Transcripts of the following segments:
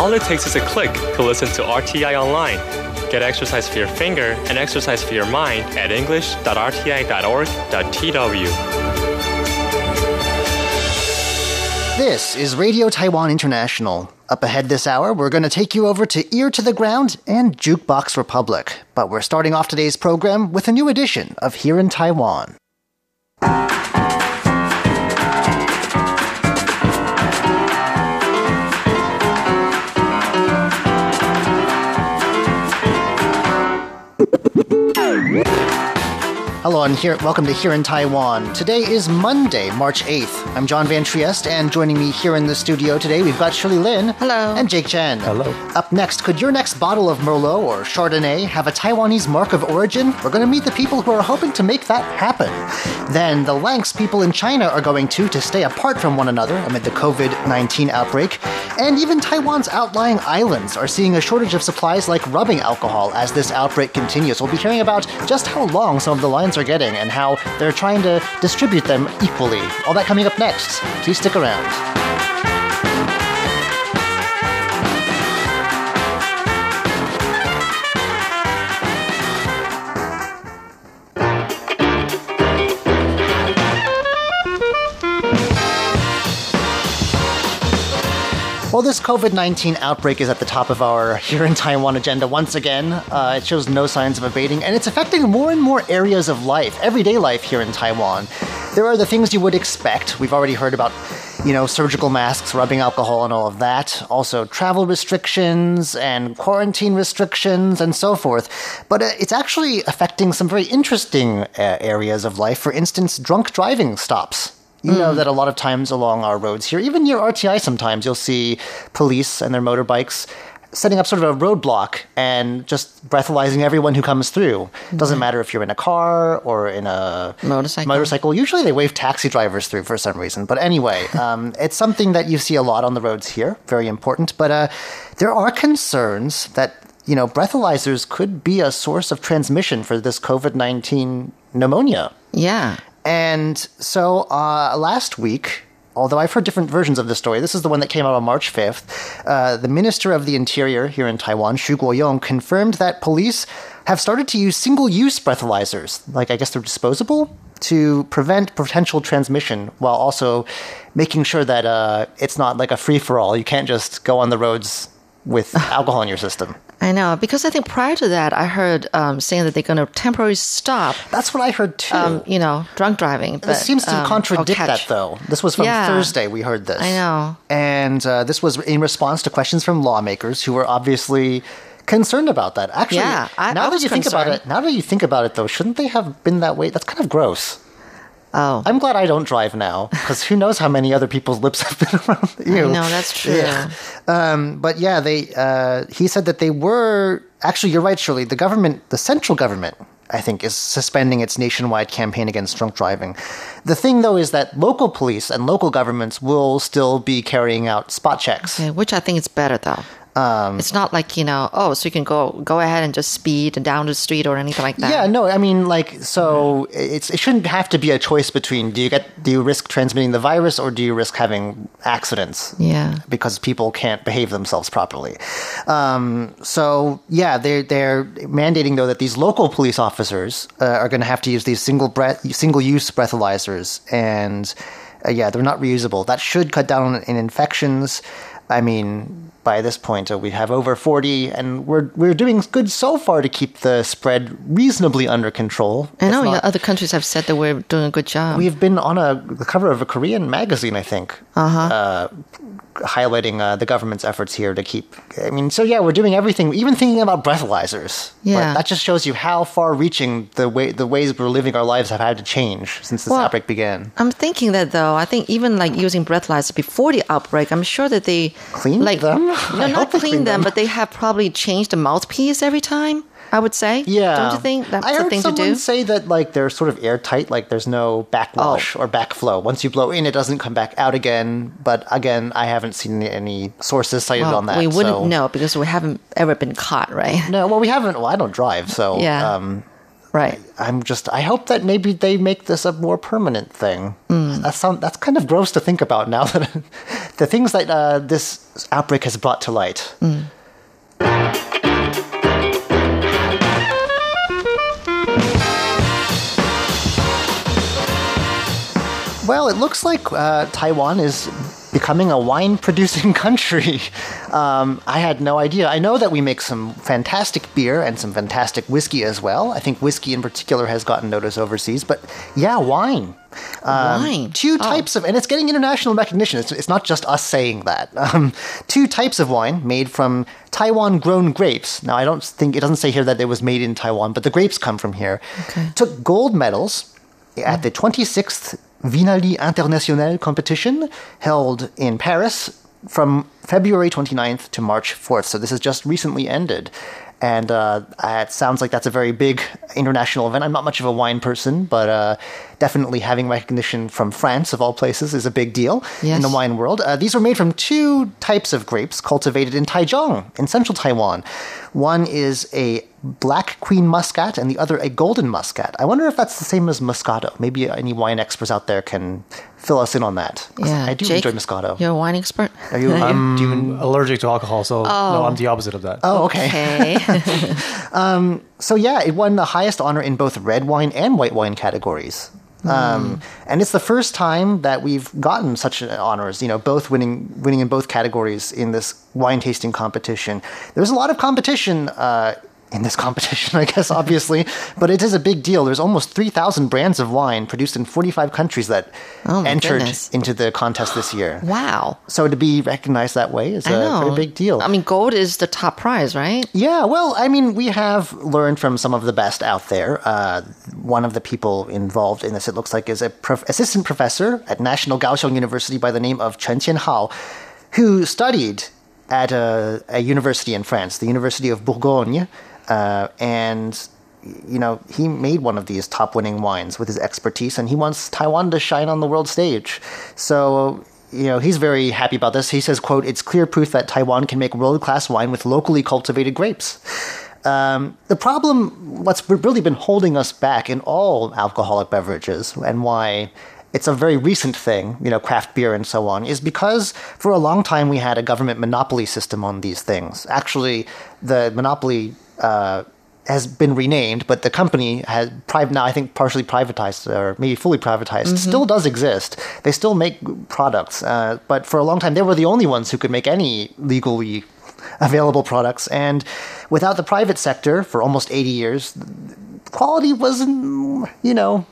All it takes is a click to listen to RTI online. Get exercise for your finger and exercise for your mind at english.rti.org.tw. This is Radio Taiwan International. Up ahead this hour, we're going to take you over to Ear to the Ground and Jukebox Republic. But we're starting off today's program with a new edition of Here in Taiwan. Hello and here, welcome to Here in Taiwan. Today is Monday, March 8th. I'm John Van Trieste, and joining me here in the studio today, we've got Shirley Lin. Hello. And Jake Chen. Hello. Up next, could your next bottle of Merlot or Chardonnay have a Taiwanese mark of origin? We're going to meet the people who are hoping to make that happen. Then, the lengths people in China are going to to stay apart from one another amid the COVID 19 outbreak. And even Taiwan's outlying islands are seeing a shortage of supplies like rubbing alcohol as this outbreak continues. We'll be hearing about just how long some of the lines are getting and how they're trying to distribute them equally. All that coming up next. Please stick around. Well, this COVID 19 outbreak is at the top of our here in Taiwan agenda once again. Uh, it shows no signs of abating, and it's affecting more and more areas of life, everyday life here in Taiwan. There are the things you would expect. We've already heard about, you know, surgical masks, rubbing alcohol, and all of that. Also, travel restrictions and quarantine restrictions and so forth. But uh, it's actually affecting some very interesting uh, areas of life. For instance, drunk driving stops. You know that a lot of times along our roads here, even near RTI, sometimes you'll see police and their motorbikes setting up sort of a roadblock and just breathalyzing everyone who comes through. Doesn't matter if you're in a car or in a Motorcycle. Motorcycle. Usually they wave taxi drivers through for some reason. But anyway, um, it's something that you see a lot on the roads here. Very important. But uh, there are concerns that you know breathalyzers could be a source of transmission for this COVID nineteen pneumonia. Yeah. And so uh, last week, although I've heard different versions of the story, this is the one that came out on March 5th. Uh, the Minister of the Interior here in Taiwan, Xu Guoyong, confirmed that police have started to use single use breathalyzers, like I guess they're disposable, to prevent potential transmission while also making sure that uh, it's not like a free for all. You can't just go on the roads with alcohol in your system. I know because I think prior to that, I heard um, saying that they're going to temporarily stop, That's what I heard too. um, you know, drunk driving. But, This seems to um, contradict that, though. This was from Yeah. Thursday. We heard this. I know. and uh, this was in response to questions from lawmakers who were obviously concerned about that. Actually, Yeah, I- now I that you think about it, now that you think about it, though, shouldn't they have been that way? That's kind of gross. Oh, I'm glad I don't drive now because who knows how many other people's lips have been around you. no, that's true. Yeah. Um, but yeah, they. Uh, he said that they were actually. You're right, Shirley. The government, the central government, I think, is suspending its nationwide campaign against drunk driving. The thing, though, is that local police and local governments will still be carrying out spot checks. Okay, which I think is better though. Um, it's not like you know, oh, so you can go go ahead and just speed and down the street or anything like that. Yeah, no, I mean, like, so it's it shouldn't have to be a choice between do you get do you risk transmitting the virus or do you risk having accidents? Yeah. because people can't behave themselves properly. Um, so yeah, they're they're mandating though that these local police officers uh, are going to have to use these single breath single use breathalyzers, and uh, yeah, they're not reusable. That should cut down in infections. I mean. By this point, uh, we have over 40, and we're we're doing good so far to keep the spread reasonably under control. I know not- yeah, other countries have said that we're doing a good job. We've been on a the cover of a Korean magazine, I think, uh highlighting uh, the government's efforts here to keep. I mean, so yeah, we're doing everything, even thinking about breathalyzers. Yeah. that just shows you how far-reaching the way the ways we're living our lives have had to change since this Well, outbreak began. I'm thinking that though, I think even like using breathalyzers before the outbreak, I'm sure that they Cleaned like them? No, not they clean them, them. but they have probably changed the mouthpiece every time. I would say. Yeah, Don't you think that's I the thing to someone do? say that like they're sort of airtight, like there's no backwash Oh. or backflow. Once you blow in, it doesn't come back out again. But again, I haven't seen any sources cited well, on that. we wouldn't so- know because we haven't ever been caught, right? No, well, we haven't. Well, I don't drive, so Yeah. um, Right. I'm just. I hope that maybe they make this a more permanent thing. That's sound, That's kind of gross to think about now that the things that uh, this outbreak has brought to light. Well, it looks like uh, Taiwan is becoming a wine producing country. Um, I had no idea. I know that we make some fantastic beer and some fantastic whiskey as well. I think whiskey in particular has gotten notice overseas, but yeah, wine. Um, Wine. Two Oh. types of, and it's getting international recognition. It's, it's not just us saying that. Um, two types of wine made from Taiwan grown grapes. Now, I don't think, it doesn't say here that it was made in Taiwan, but the grapes come from here. Took gold medals at the 26th Vinalies International competition held in Paris from February 29th to March 4th. So this has just recently ended. And uh, it sounds like that's a very big international event. I'm not much of a wine person, but uh, definitely having recognition from France, of all places, is a big deal in the wine world. Uh, these were made from two types of grapes cultivated in Taichung, in central Taiwan. One is a black queen muscat and the other a golden muscat. I wonder if that's the same as Moscato. Maybe any wine experts out there can fill us in on that. Yeah. I do Jake, enjoy Moscato. You're a wine expert? Are you? I'm do you even- allergic to alcohol, so no, I'm the opposite of that. oh, okay. Okay. So yeah, it won the highest honor in both red wine and white wine categories. Um, and it's the first time that we've gotten such honors. You know, both winning winning in both categories in this wine tasting competition. There's a lot of competition. Uh, in this competition, I guess, obviously, but it is a big deal. There's almost 3,000 brands of wine produced in 45 countries that Oh, entered goodness. into the contest this year. wow. So to be recognized that way is I a know. pretty big deal. I mean, gold is the top prize, right? Yeah, well, I mean, we have learned from some of the best out there. Uh, one of the people involved in this, it looks like, is a prof- assistant professor at National Kaohsiung University by the name of Chen Qianhao, who studied at a, a university in France, the University of Bourgogne, uh, and you know he made one of these top winning wines with his expertise, and he wants Taiwan to shine on the world stage. So you know he's very happy about this. He says, "quote It's clear proof that Taiwan can make world class wine with locally cultivated grapes." Um, the problem, what's really been holding us back in all alcoholic beverages, and why it's a very recent thing, you know, craft beer and so on, is because for a long time we had a government monopoly system on these things. Actually, the monopoly uh, has been renamed, but the company has private now. I think partially privatized or maybe fully privatized. Still does exist. They still make products, uh, but for a long time they were the only ones who could make any legally available products. And without the private sector for almost 80 years, quality wasn't, you know,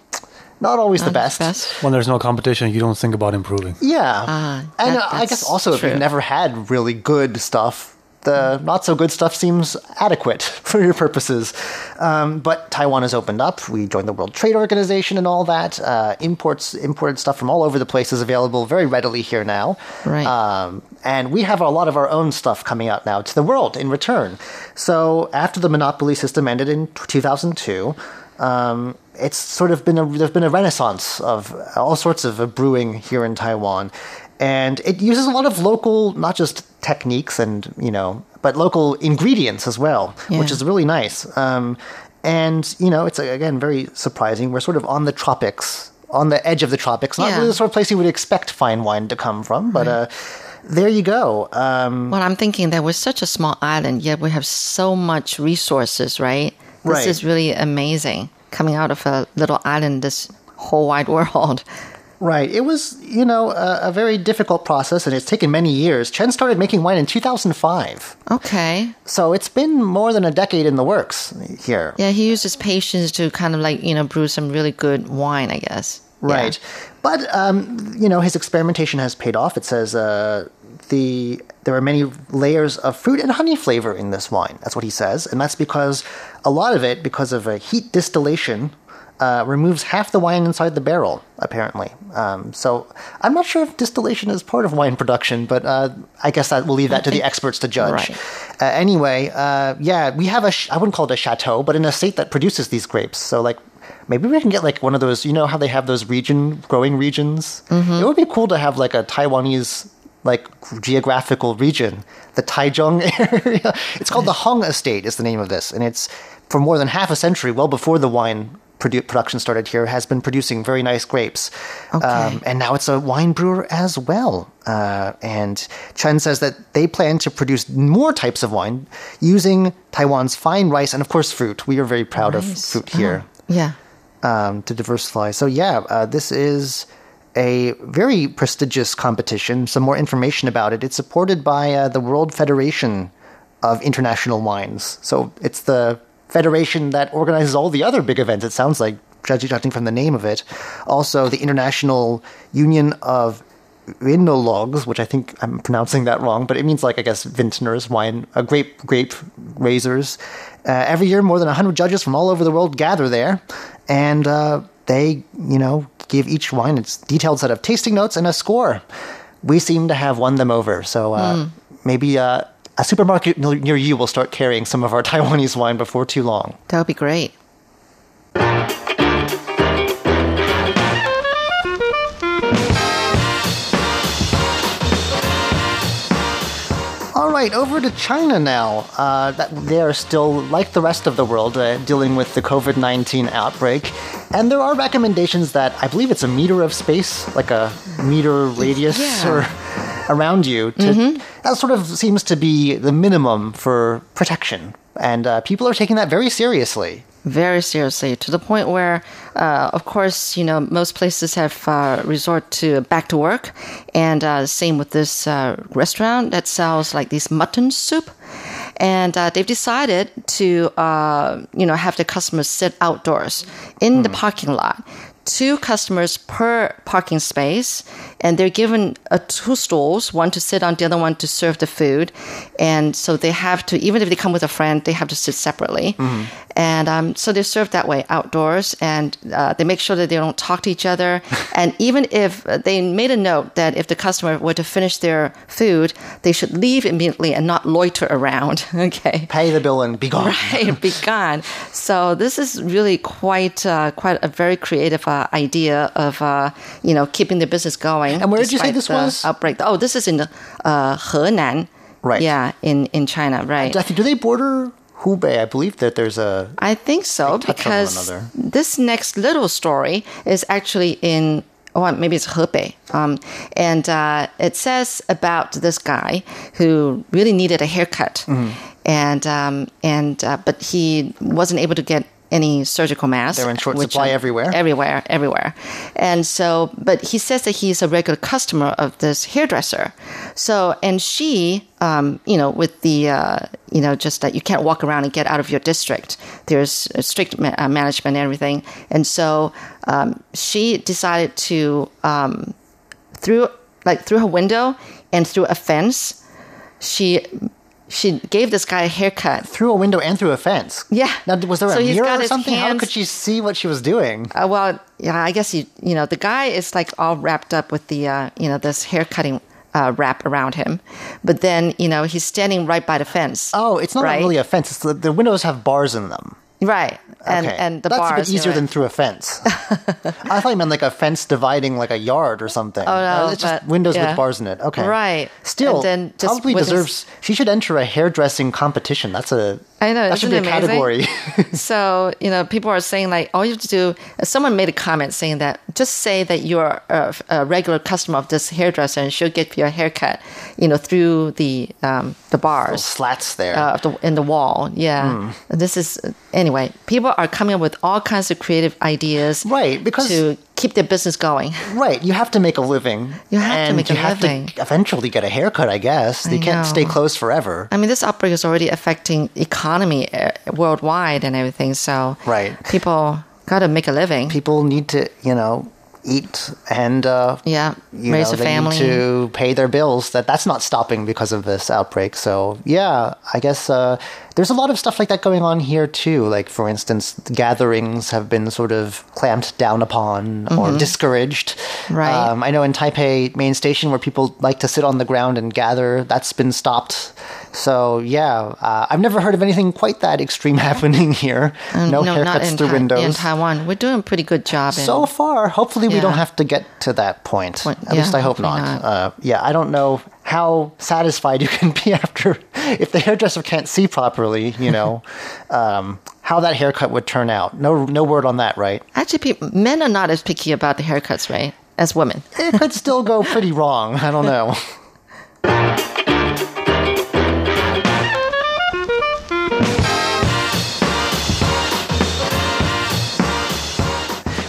not always the best. Best. When there's no competition, you don't think about improving. Yeah. Ah, and that- uh, I guess that's also if you've never had really good stuff, the not so good stuff seems adequate for your purposes. Um, but Taiwan has opened up. We joined the World Trade Organization and all that. Uh, imports, imported stuff from all over the place is available very readily here now. Right. Um, and we have a lot of our own stuff coming out now to the world in return. So after the monopoly system ended in 2002, um, it's sort of been a there's been a renaissance of all sorts of brewing here in Taiwan, and it uses a lot of local, not just techniques and you know, but local ingredients as well, which is really nice. Um, and you know, it's again very surprising. We're sort of on the tropics, on the edge of the tropics, not Yeah. really the sort of place you would expect fine wine to come from, but. Uh, there you go. Um, Well, I'm thinking that we're such a small island, yet we have so much resources, right? This Right. is really amazing coming out of a little island, this whole wide world. Right. It was, you know, a, a very difficult process, and it's taken many years. Chen started making wine in 2005, Okay. so it's been more than a decade in the works here. Yeah, he used his patience to kind of like, you know, brew some really good wine, I guess. Yeah. Right. But um, you know, his experimentation has paid off. It says uh, the there are many layers of fruit and honey flavor in this wine. That's what he says, and that's because a lot of it, because of a heat distillation, uh, removes half the wine inside the barrel. Apparently, um, so I'm not sure if distillation is part of wine production, but uh, I guess that we'll leave that to the experts to judge. Right. Uh, anyway, uh, yeah, we have a sh- I wouldn't call it a chateau, but an estate that produces these grapes. So like. Maybe we can get like one of those. You know how they have those region growing regions. It would be cool to have like a Taiwanese like geographical region, the Taichung area. It's called the Hong Estate. Is the name of this, and it's for more than half a century, well before the wine produ- production started here, has been producing very nice grapes. Um, and now it's a wine brewer as well. Uh, and Chen says that they plan to produce more types of wine using Taiwan's fine rice and, of course, fruit. We are very proud of fruit here Yeah. um, to diversify. So yeah, uh, this is a very prestigious competition. Some more information about it. It's supported by uh, the World Federation of International Wines. So it's the federation that organizes all the other big events. It sounds like judging from the name of it. Also, the International Union of Vinologues, which I think I'm pronouncing that wrong, but it means like I guess vintners, wine, uh, grape grape raisers. Uh, every year, more than 100 judges from all over the world gather there, and uh, they, you know, give each wine its detailed set of tasting notes and a score. We seem to have won them over, so uh, maybe uh, a supermarket near you will start carrying some of our Taiwanese wine before too long. That would be great. All right, over to China now. Uh, they are still, like the rest of the world, uh, dealing with the COVID 19 outbreak. And there are recommendations that I believe it's a meter of space, like a meter radius Yeah. or around you. To, That sort of seems to be the minimum for protection. And uh, people are taking that very seriously. very seriously to the point where, uh, of course, you know, most places have uh, resort to back to work, and uh, same with this uh, restaurant that sells like this mutton soup. And uh, they've decided to, uh, you know, have the customers sit outdoors in the parking lot. Two customers per parking space, and they're given uh, two stools, one to sit on, the other one to serve the food. And so they have to, even if they come with a friend, they have to sit separately. And um, so they're served that way outdoors, and uh, they make sure that they don't talk to each other. and even if uh, they made a note that if the customer were to finish their food, they should leave immediately and not loiter around. okay. Pay the bill and be gone. Right, be gone. So this is really quite uh, quite a very creative uh, idea of uh, you know keeping the business going. And where did you say this was? Outbreak. Oh, this is in the, uh, Henan. Right. Yeah, in in China. Right. I think, do they border Hubei? I believe that there's a. I think so on because this next little story is actually in. Oh, maybe it's Hebei. Um, and uh, it says about this guy who really needed a haircut, Mm-hmm. and um, and uh, but he wasn't able to get any surgical masks. They're in short supply everywhere. everywhere, everywhere. And so, but he says that he's a regular customer of this hairdresser. So, and she, um, you know, with the, uh, you know, just that you can't walk around and get out of your district. There's strict ma- uh, management and everything. And so, um, she decided to, um, through, like, through her window and through a fence, she, she gave this guy a haircut. Through a window and through a fence. Yeah. Now, was there So a mirror or something? How could she see what she was doing? Uh, well, yeah, I guess you you know the guy is like all wrapped up with the uh, you know this hair cutting uh, wrap around him, but then you know he's standing right by the fence. Oh, it's not right? really a fence. It's the, the windows have bars in them. right, and okay. and the That's bars a bit easier than through a fence. I thought you meant like a fence dividing like a yard or something. Oh, no, Uh, it's just but- windows yeah. with bars in it. Okay, Right. Still, And then just probably deserves. She should enter a hairdressing competition. That's a. I know, That should be a amazing? category. so you know people are saying like all you have to do someone made a comment saying that just say that you're a, a regular customer of this hairdresser and she'll get you a haircut you know through the um, the bars Slats there. uh, the, in the wall. Yeah, Hmm. this is anyway. People are coming up with all kinds of creative ideas, Right, because- to keep their business going. Right, you have to make a living. You have to and make you a have living. to eventually get a haircut, I guess. They I can't stay closed forever. I mean, this outbreak is already affecting economy uh, worldwide and everything. So, Right. people got to make a living. People need to, you know, eat and uh, yeah, you raise know, a family. need to pay their bills. That that's not stopping because of this outbreak. So yeah, I guess uh, there's a lot of stuff like that going on here too. Like for instance, gatherings have been sort of clamped down upon or discouraged. Mm-hmm. Right. Um, I know in Taipei main station where people like to sit on the ground and gather, that's been stopped. So yeah, uh, I've never heard of anything quite that extreme happening here. Um, no, not haircuts in through Tai- windows. In Taiwan, we're doing a pretty good job. in- So far, hopefully we don't have to get to that point. At least I hope not. not. Uh, yeah, I don't know how satisfied you can be after if the hairdresser can't see properly. You know, um, how that haircut would turn out. No, no word on that, right? Actually, people, men are not as picky about the haircuts, right? As women. It could still go pretty wrong. I don't know.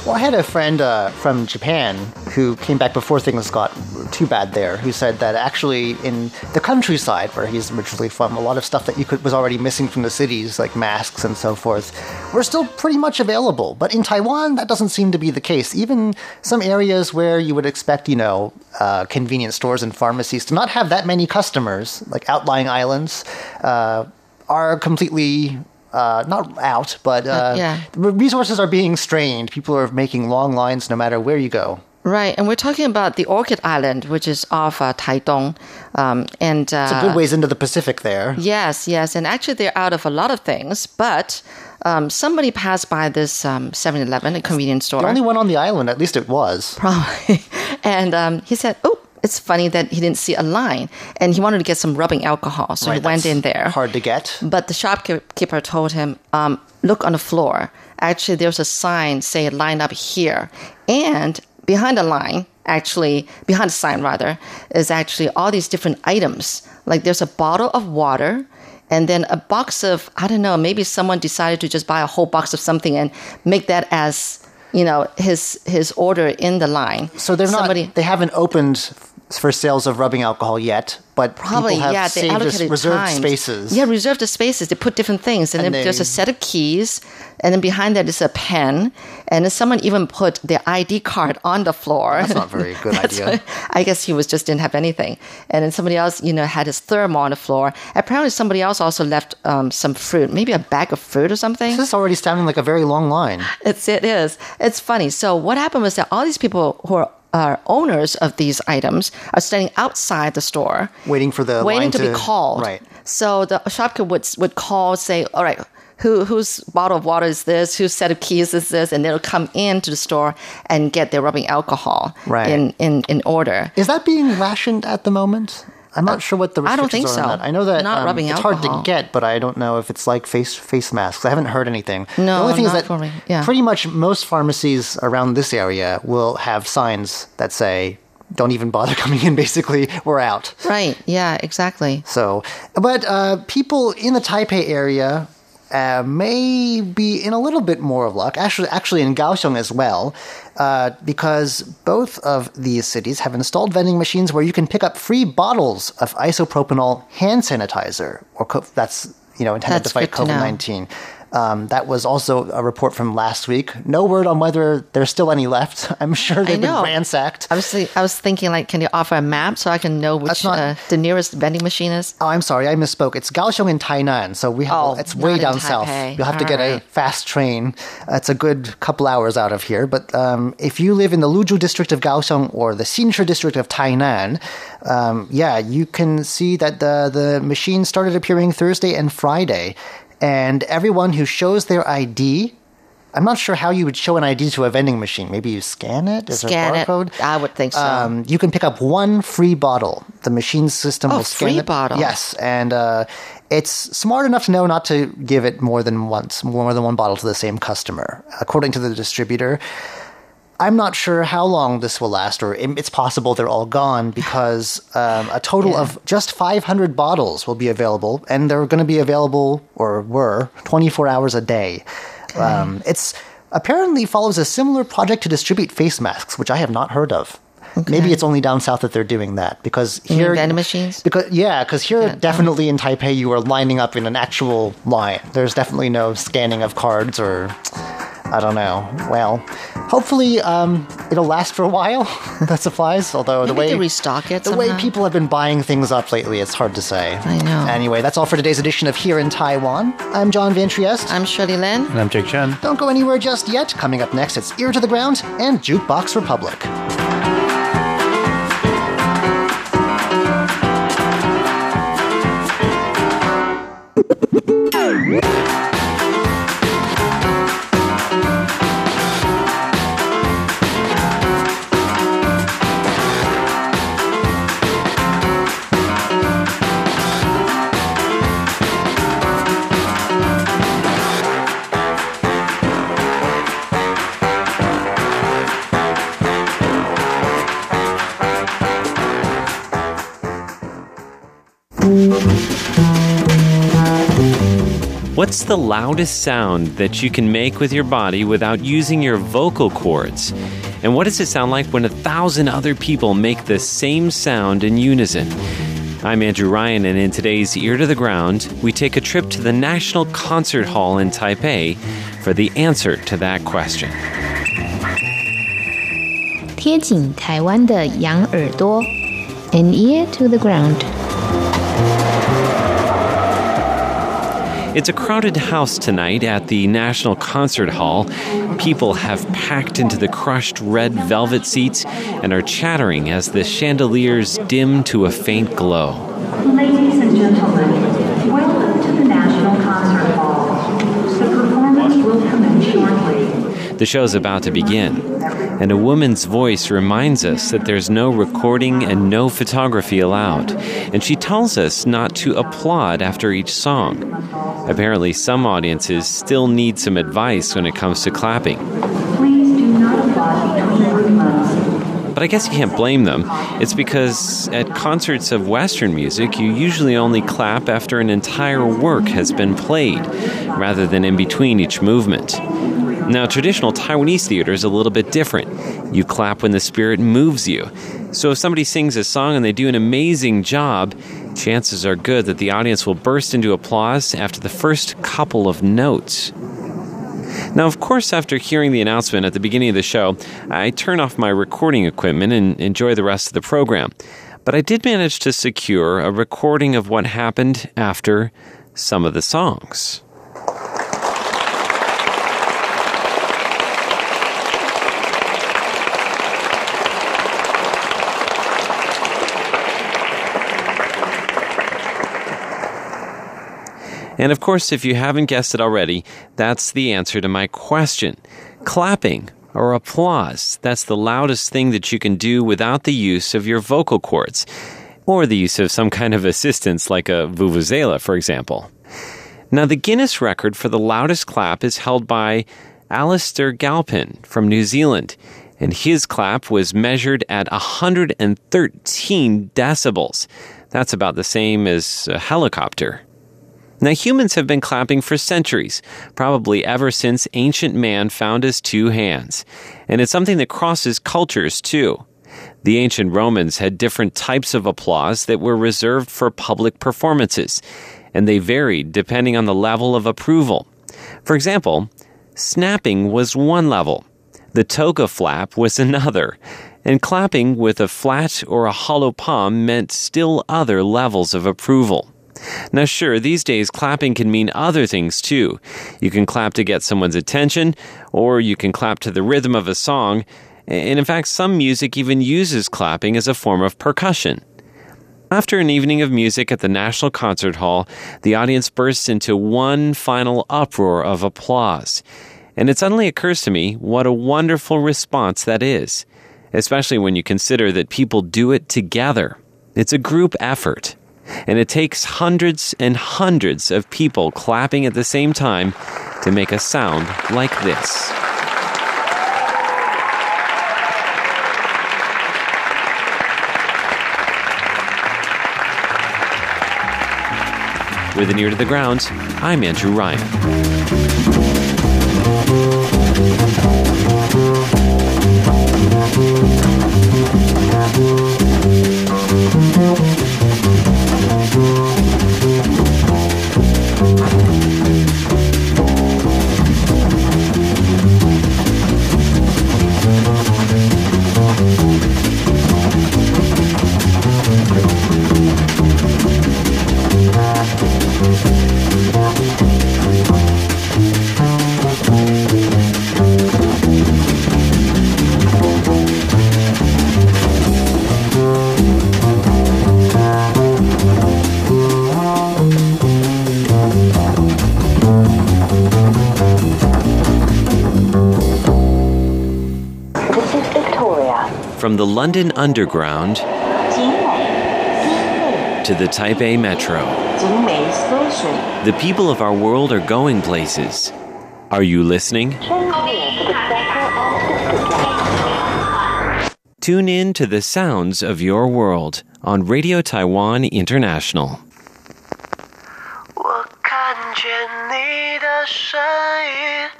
Well, I had a friend uh, from Japan who came back before things got too bad there, who said that actually in the countryside where he's originally from, a lot of stuff that you could was already missing from the cities, like masks and so forth, were still pretty much available. But in Taiwan, that doesn't seem to be the case. Even some areas where you would expect, you know, uh, convenience stores and pharmacies to not have that many customers, like outlying islands, uh, are completely uh, not out, but uh, yeah. resources are being strained. People are making long lines no matter where you go. Right, and we're talking about the Orchid Island, which is off uh, Taitung, um, and uh, It's a good ways into the Pacific there. Yes, yes, and actually they're out of a lot of things, but. Um, somebody passed by this um, 7-Eleven, a convenience store. The only one on the island, at least it was. Probably. and um, he said, oh, it's funny that he didn't see a line and he wanted to get some rubbing alcohol. So Right, he went in there. Hard to get. But the shopkeeper told him, um, look on the floor. Actually, there's a sign say line up here. And behind the line, actually, behind the sign rather, is actually all these different items. Like there's a bottle of water and then a box of, I don't know, maybe someone decided to just buy a whole box of something and make that as, you know, his his order in the line. So they're Somebody, not. They haven't opened for sales of rubbing alcohol yet, but Probably, people have yeah. They allocated reserved times. spaces. Yeah, reserved the spaces. They put different things, and, And then there's a set of keys, and then behind that is a pen, and then someone even put their ID card on the floor. That's not a very good idea. what- I guess he was just didn't have anything, and then somebody else, you know, had his thermal on the floor. Apparently, somebody else also left um, some fruit, maybe a bag of fruit or something. This is already sounding like a very long line. It's it is. It's funny. So what happened was that all these people who are, are owners of these items are standing outside the store, Waiting for the waiting line to, be called. right. So the shopkeeper would would call, say, "All right." Who, whose bottle of water is this? Whose set of keys is this? And they'll come into the store and get their rubbing alcohol Right. in, in, in order. Is that being rationed at the moment? I'm not sure what the I don't think are on so. that. I know that Not um, rubbing it's hard to get, but I don't know if it's like face face masks. I haven't heard anything. No, the only thing is not that for me. Yeah. pretty much most pharmacies around this area will have signs that say "Don't even bother coming in." Basically, we're out. Right. Yeah, exactly. So, but uh, people in the Taipei area uh, may be in a little bit more of luck. Actually, actually in Kaohsiung as well, uh, because both of these cities have installed vending machines where you can pick up free bottles of isopropanol hand sanitizer, or co- that's you know intended That's to fight good to know. COVID nineteen. Um, that was also a report from last week. No word on whether there's still any left. I'm sure they've been know. ransacked. I was, I was thinking, like, can you offer a map so I can know which not- uh, the nearest vending machine is? Oh, I'm sorry, I misspoke. It's Kaohsiung in Tainan, so we have Oh, it's way down south. You'll have to All get a fast train. It's a good couple hours out of here. But um, if you live in the Luzhu district of Kaohsiung or the Xinshi district of Tainan, um, yeah, you can see that the the machine started appearing Thursday and Friday, and everyone who shows their ID. I'm not sure how you would show an ID to a vending machine. Maybe you scan it. Is Scan there a it. I would think so. Um, you can pick up one free bottle. The machine system Oh, will scan free it. bottle. Yes, and uh, it's smart enough to know not to give it more than once, more than one bottle to the same customer, according to the distributor. I'm not sure how long this will last, or it's possible they're all gone because um, a total Yeah. of just 500 bottles will be available, and they're going to be available, or were, 24 hours a day. Um, it's apparently follows a similar project to distribute face masks, which I have not heard of. Maybe it's only down south that they're doing that because here vending machines? because yeah, because here Yeah. definitely in Taipei you are lining up in an actual line. There's definitely no scanning of cards or I don't know. Well, hopefully um, it'll last for a while. that supplies, although Maybe the way restock it, the somehow. way people have been buying things up lately, it's hard to say. I know. Anyway, that's all for today's edition of Here in Taiwan. I'm John Van Triest. I'm Shirley Lin, and I'm Jake Chen. Don't go anywhere just yet. Coming up next, it's Ear to the Ground and Jukebox Republic. What's the loudest sound that you can make with your body without using your vocal cords? And what does it sound like when a thousand other people make the same sound in unison? I'm Andrew Ryan, and in today's Ear to the Ground, we take a trip to the National Concert Hall in Taipei for the answer to that question. 贴紧台湾的羊耳朵，an ear to the ground。 It's a crowded house tonight at the National Concert Hall. People have packed into the crushed red velvet seats and are chattering as the chandeliers dim to a faint glow. Ladies and gentlemen, welcome to the National Concert Hall. The performance will commence shortly. The show's about to begin and a woman's voice reminds us that there's no recording and no photography allowed. And she tells us not to applaud after each song. Apparently, some audiences still need some advice when it comes to clapping. Please do not applaud between movements. But I guess you can't blame them. It's because at concerts of Western music, you usually only clap after an entire work has been played, rather than in between each movement. Now, traditional Taiwanese theater is a little bit different. You clap when the spirit moves you. So if somebody sings a song and they do an amazing job, chances are good that the audience will burst into applause after the first couple of notes. Now, of course, after hearing the announcement at the beginning of the show, I turn off my recording equipment and enjoy the rest of the program. But I did manage to secure a recording of what happened after some of the songs. And of course, if you haven't guessed it already, that's the answer to my question. Clapping or applause, that's the loudest thing that you can do without the use of your vocal cords, or the use of some kind of assistance like a vuvuzela, for example. Now, the Guinness record for the loudest clap is held by Alistair Galpin from New Zealand, and his clap was measured at 113 decibels. That's about the same as a helicopter. Now, humans have been clapping for centuries, probably ever since ancient man found his two hands. And it's something that crosses cultures, too. The ancient Romans had different types of applause that were reserved for public performances, and they varied depending on the level of approval. For example, snapping was one level, the toga flap was another, and clapping with a flat or a hollow palm meant still other levels of approval. Now, sure, these days clapping can mean other things too. You can clap to get someone's attention, or you can clap to the rhythm of a song, and in fact, some music even uses clapping as a form of percussion. After an evening of music at the National Concert Hall, the audience bursts into one final uproar of applause. And it suddenly occurs to me what a wonderful response that is, especially when you consider that people do it together. It's a group effort. And it takes hundreds and hundreds of people clapping at the same time to make a sound like this. With an ear to the ground, I'm Andrew Ryan. London Underground to the Taipei Metro, the people of our world are going places. Are you listening? Tune in to the sounds of your world on Radio Taiwan International. 见你的身影，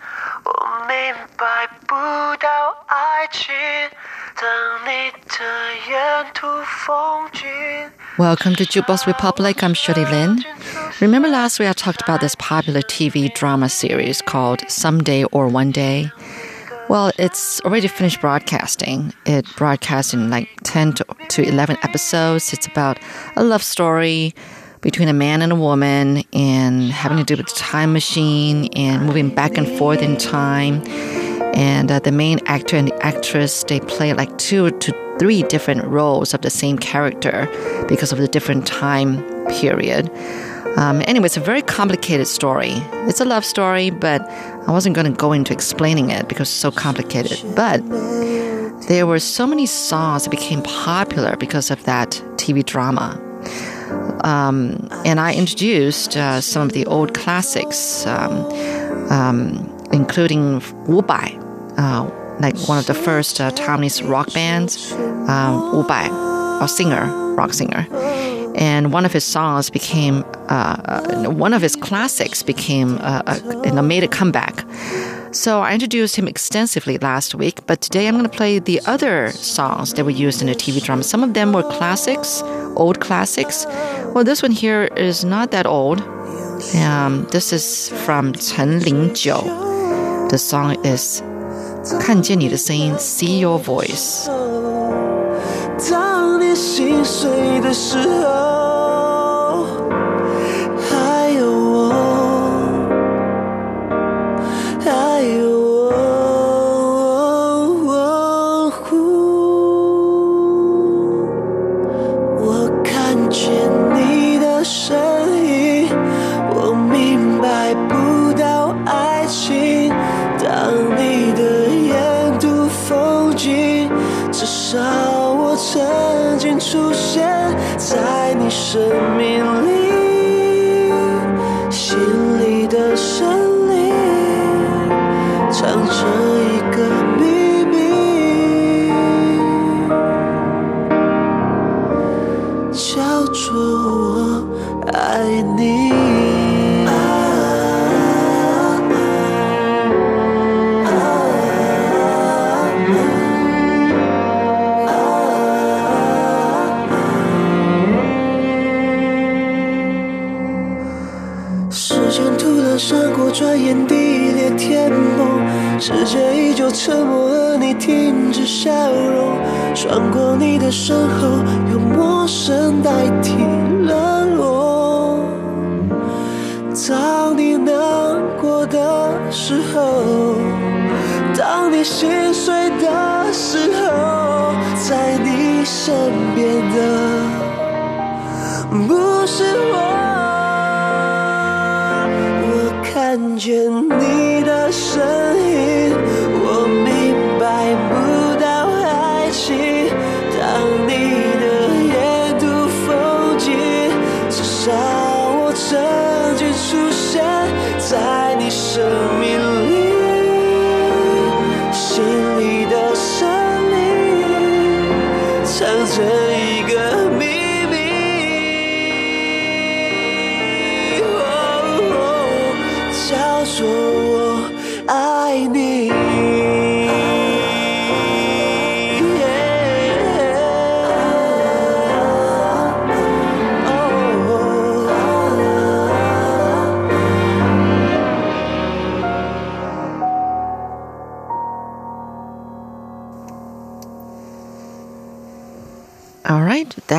我明白不到爱情。 Welcome to Jukebox Republic. I'm Shirley Lin. Remember last week I talked about this popular TV drama series called Someday or One Day? Well, it's already finished broadcasting. It broadcasts in like 10 to 11 episodes. It's about a love story between a man and a woman and having to do with the time machine and moving back and forth in time and uh, the main actor and the actress, they play like two to three different roles of the same character because of the different time period. Um, anyway, it's a very complicated story. It's a love story, but I wasn't going to go into explaining it because it's so complicated. But there were so many songs that became popular because of that TV drama. Um, and I introduced uh, some of the old classics, um, um, including Wu Bai, uh, like one of the first uh, Taiwanese rock bands, um, Wu Bai, a singer, rock singer. And one of his songs became, uh, uh, one of his classics became, uh, uh, you made a comeback. So I introduced him extensively last week, but today I'm going to play the other songs that were used in the TV drama. Some of them were classics, old classics. Well, this one here is not that old. Um, this is from Chen Lingjiu. The song is 看见你的声音, See Your Voice. 当你心碎的时候， 生。笑容。穿过你的身后，用陌生代替冷落。当你难过的时候，当你心碎的时候，在你身边的不是我。我看见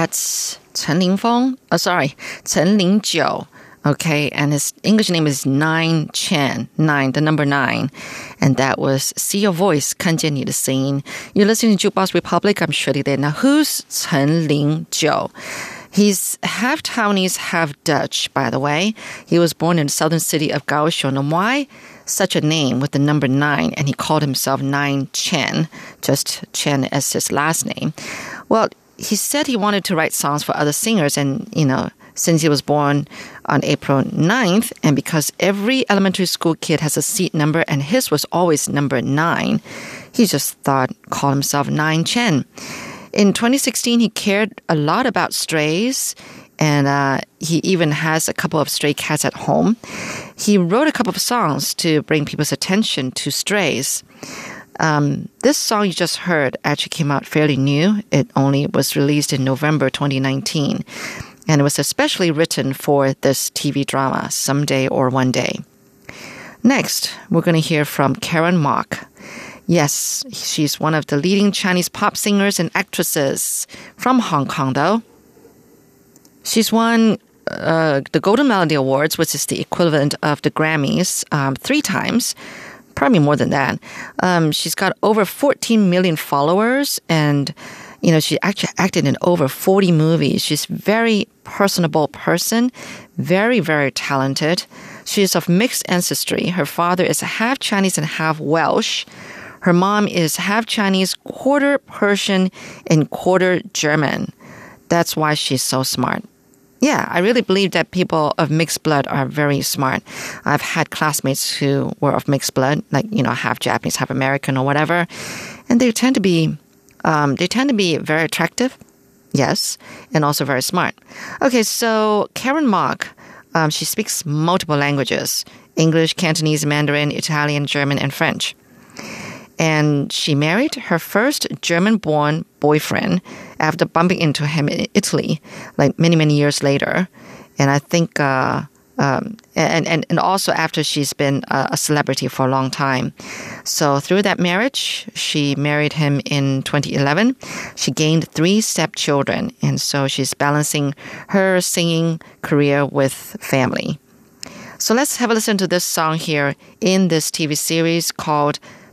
that's Chen Lingfeng. Oh, sorry, Chen Lingjiu. Okay, and his English name is Nine Chen, nine, the number nine. And that was See Your Voice, 看见你的声音. You're listening to Jukebox Republic. I'm Shirley there. Now, who's Chen Lingjiu? He's half Taiwanese, half Dutch, by the way. He was born in the southern city of Kaohsiung. And why such a name with the number nine? And he called himself Nine Chen, just Chen as his last name. Well, he said he wanted to write songs for other singers and you know since he was born on april 9th and because every elementary school kid has a seat number and his was always number 9 he just thought call himself nine chen in 2016 he cared a lot about strays and uh, he even has a couple of stray cats at home. He wrote a couple of songs to bring people's attention to strays. Um, this song you just heard actually came out fairly new. It only was released in November 2019, and it was especially written for this TV drama, Someday or One Day. Next, we're going to hear from Karen Mok. Yes, she's one of the leading Chinese pop singers and actresses from Hong Kong, though. She's won uh, the Golden Melody Awards, which is the equivalent of the Grammys, um, three times. Probably more than that. Um, she's got over 14 million followers, and you know she actually acted in over 40 movies. She's very personable person, very very talented. She is of mixed ancestry. Her father is half Chinese and half Welsh. Her mom is half Chinese, quarter Persian, and quarter German. That's why she's so smart. Yeah, I really believe that people of mixed blood are very smart. I've had classmates who were of mixed blood, like you know, half Japanese, half American, or whatever, and they tend to be, um, they tend to be very attractive, yes, and also very smart. Okay, so Karen Mok, um, she speaks multiple languages: English, Cantonese, Mandarin, Italian, German, and French and she married her first German born boyfriend after bumping into him in Italy, like many, many years later. And I think, uh, um, and, and, and also after she's been a, celebrity for a long time. So through that marriage, she married him in 2011. She gained three stepchildren. And so she's balancing her singing career with family. So let's have a listen to this song here in this TV series called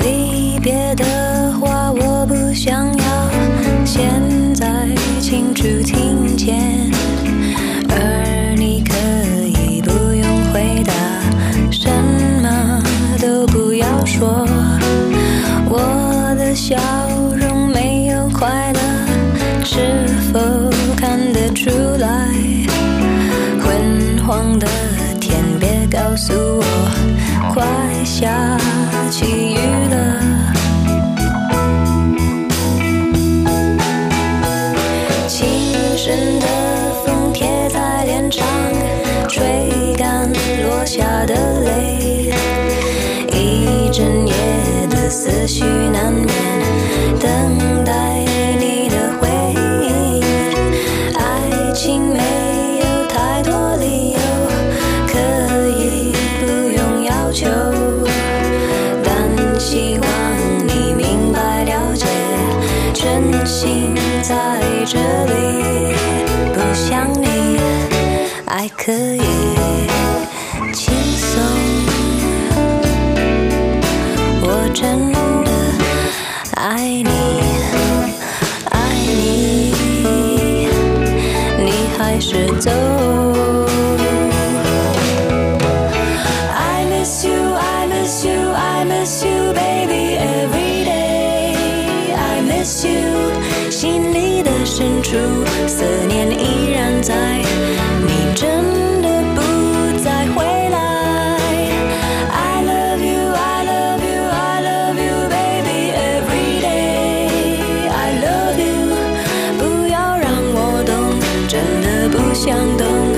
离别的话我不想要，现在清楚听见，而你可以不用回答，什么都不要说。我的笑下起雨了。轻声的风贴在脸上，吹干落下的泪。一整夜的思绪难爱你，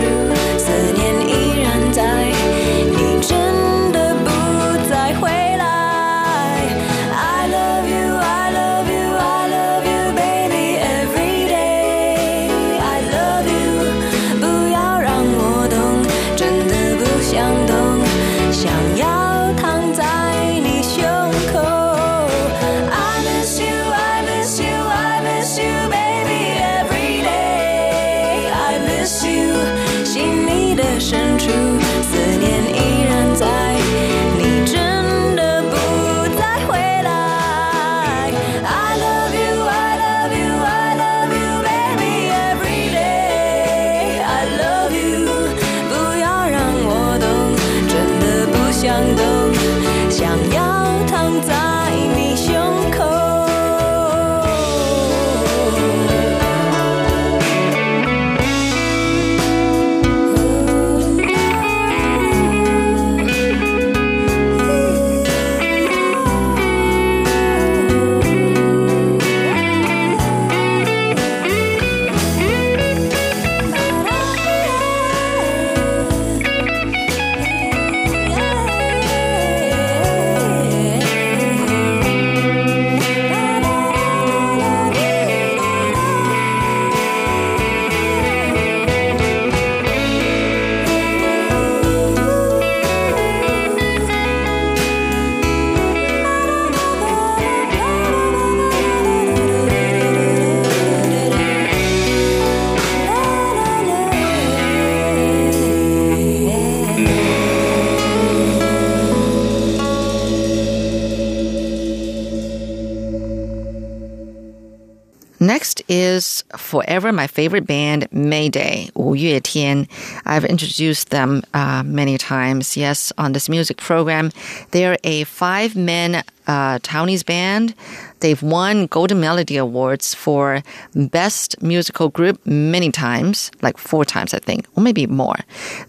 forever my favorite band, Mayday, 五月天. I've introduced them uh, many times, yes, on this music program. They're a five men uh, Taiwanese band. They've won Golden Melody Awards for Best Musical Group many times, like four times, I think, or maybe more.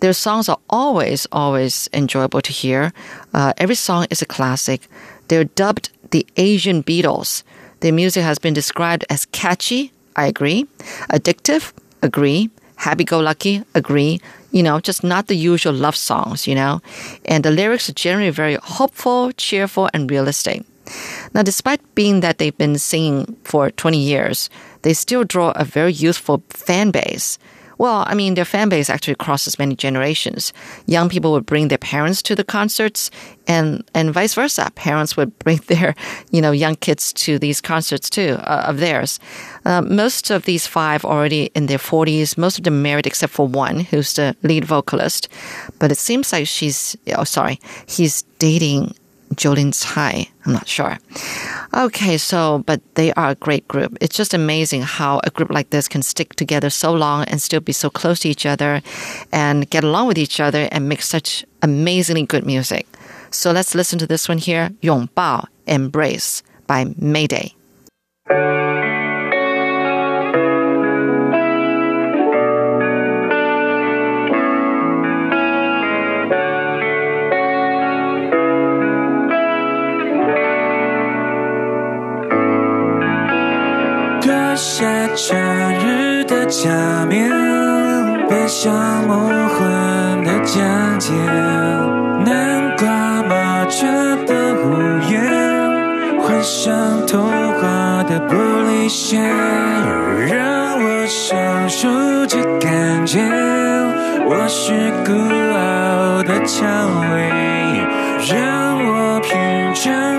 Their songs are always, always enjoyable to hear. Uh, every song is a classic. They're dubbed the Asian Beatles. Their music has been described as catchy, I agree, addictive, agree, happy go lucky, agree, you know, just not the usual love songs, you know. And the lyrics are generally very hopeful, cheerful, and realistic. Now, despite being that they've been singing for 20 years, they still draw a very youthful fan base. Well, I mean, their fan base actually crosses many generations. Young people would bring their parents to the concerts, and and vice versa. Parents would bring their you know young kids to these concerts too uh, of theirs. Uh, most of these five already in their forties. Most of them married except for one, who's the lead vocalist. But it seems like she's oh sorry, he's dating Jolin Tsai. I'm not sure. Okay, so, but they are a great group. It's just amazing how a group like this can stick together so long and still be so close to each other and get along with each other and make such amazingly good music. So let's listen to this one here 拥抱 Embrace by Mayday. 下假日的假面，背上魔幻的讲解，南瓜马车的屋檐，换上童话的玻璃鞋，让我享受这感觉。我是孤傲的蔷薇，让我品尝。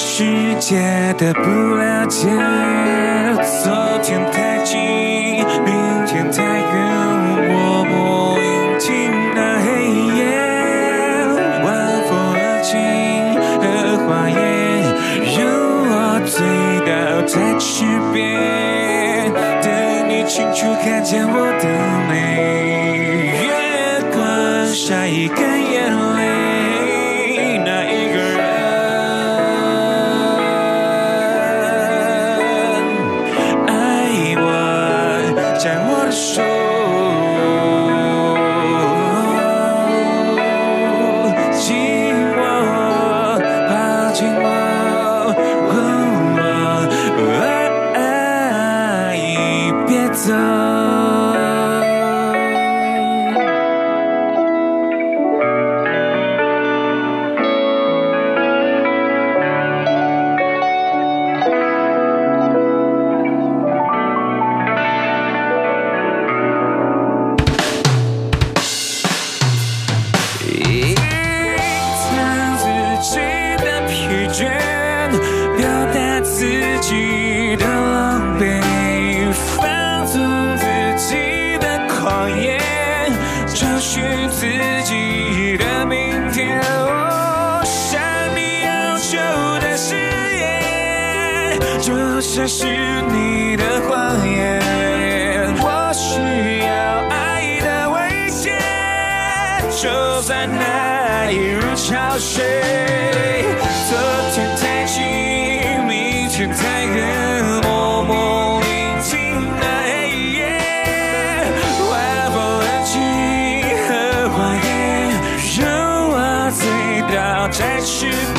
世界的不了解，昨天太近，明天太远，我不应听那黑夜，晚风而静和花叶，让我醉倒在池边，等你清楚看见我的美，月光晒干眼泪，show. 许自己的明天。哦，向你要求的誓言，就像是你的谎言。我需要爱的危险。就算爱如潮水，should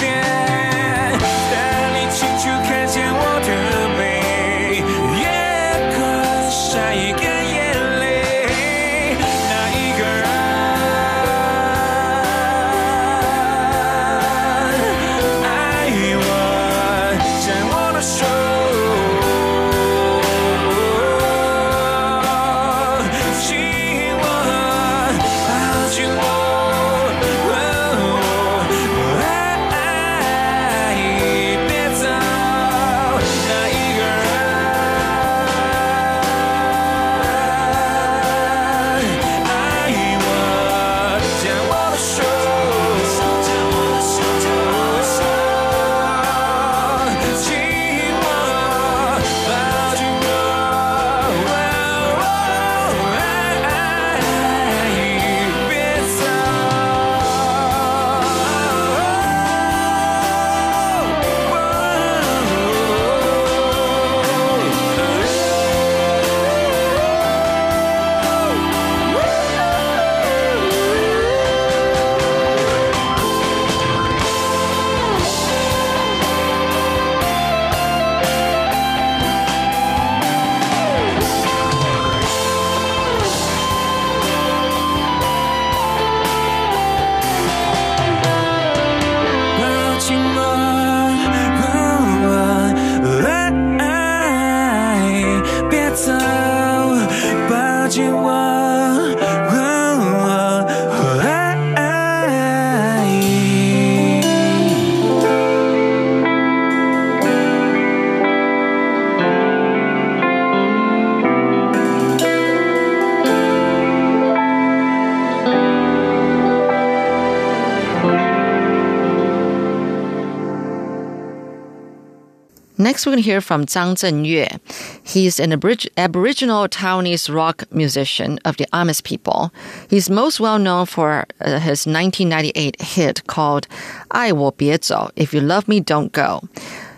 Next, we're going to hear from Zhang Zhenyue. He's an Aboriginal Taiwanese rock musician of the Amis people. He's most well known for uh, his 1998 hit called "I Will Zhou." If you love me, don't go.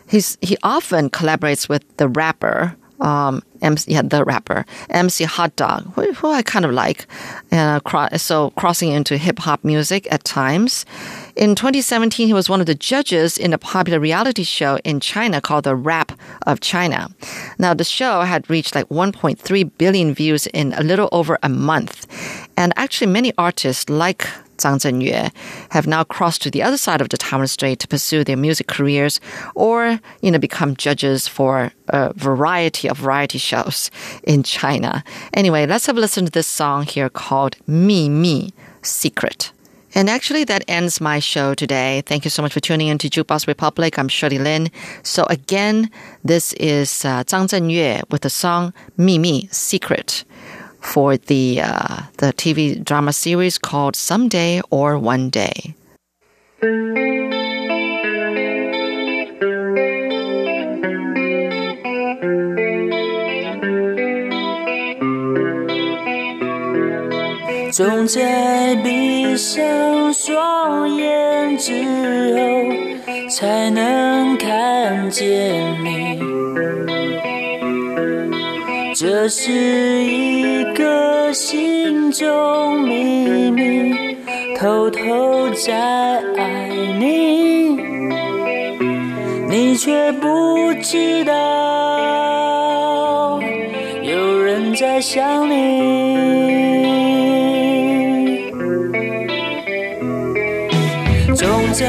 He's he often collaborates with the rapper. Um, MC, yeah, the rapper MC Hot Dog, who, who I kind of like, and uh, cro- so crossing into hip hop music at times. In 2017, he was one of the judges in a popular reality show in China called The Rap of China. Now, the show had reached like 1.3 billion views in a little over a month. And actually, many artists like Zhang Zhenyue have now crossed to the other side of the Taiwan Strait to pursue their music careers or, you know, become judges for a variety of variety shows in China. Anyway, let's have a listen to this song here called Mi Mi Secret. And actually, that ends my show today. Thank you so much for tuning in to Jukebox Republic. I'm Shirley Lin. So again, this is uh, Zhang Zhenyue with the song Mi Mi Secret for the uh, the TV drama series called Someday or One Day. 总在闭上双眼之后，才能看见你。 这是一个心中秘密，偷偷在爱你，你却不知道有人在想你。总在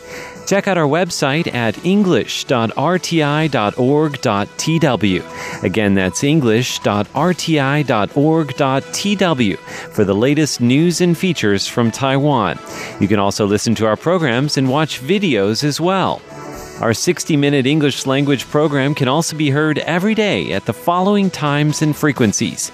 Check out our website at english.rti.org.tw. Again, that's english.rti.org.tw for the latest news and features from Taiwan. You can also listen to our programs and watch videos as well. Our 60 minute English language program can also be heard every day at the following times and frequencies.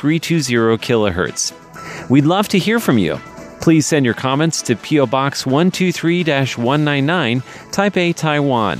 kHz. We'd love to hear from you. Please send your comments to PO Box 123 199, Taipei, Taiwan.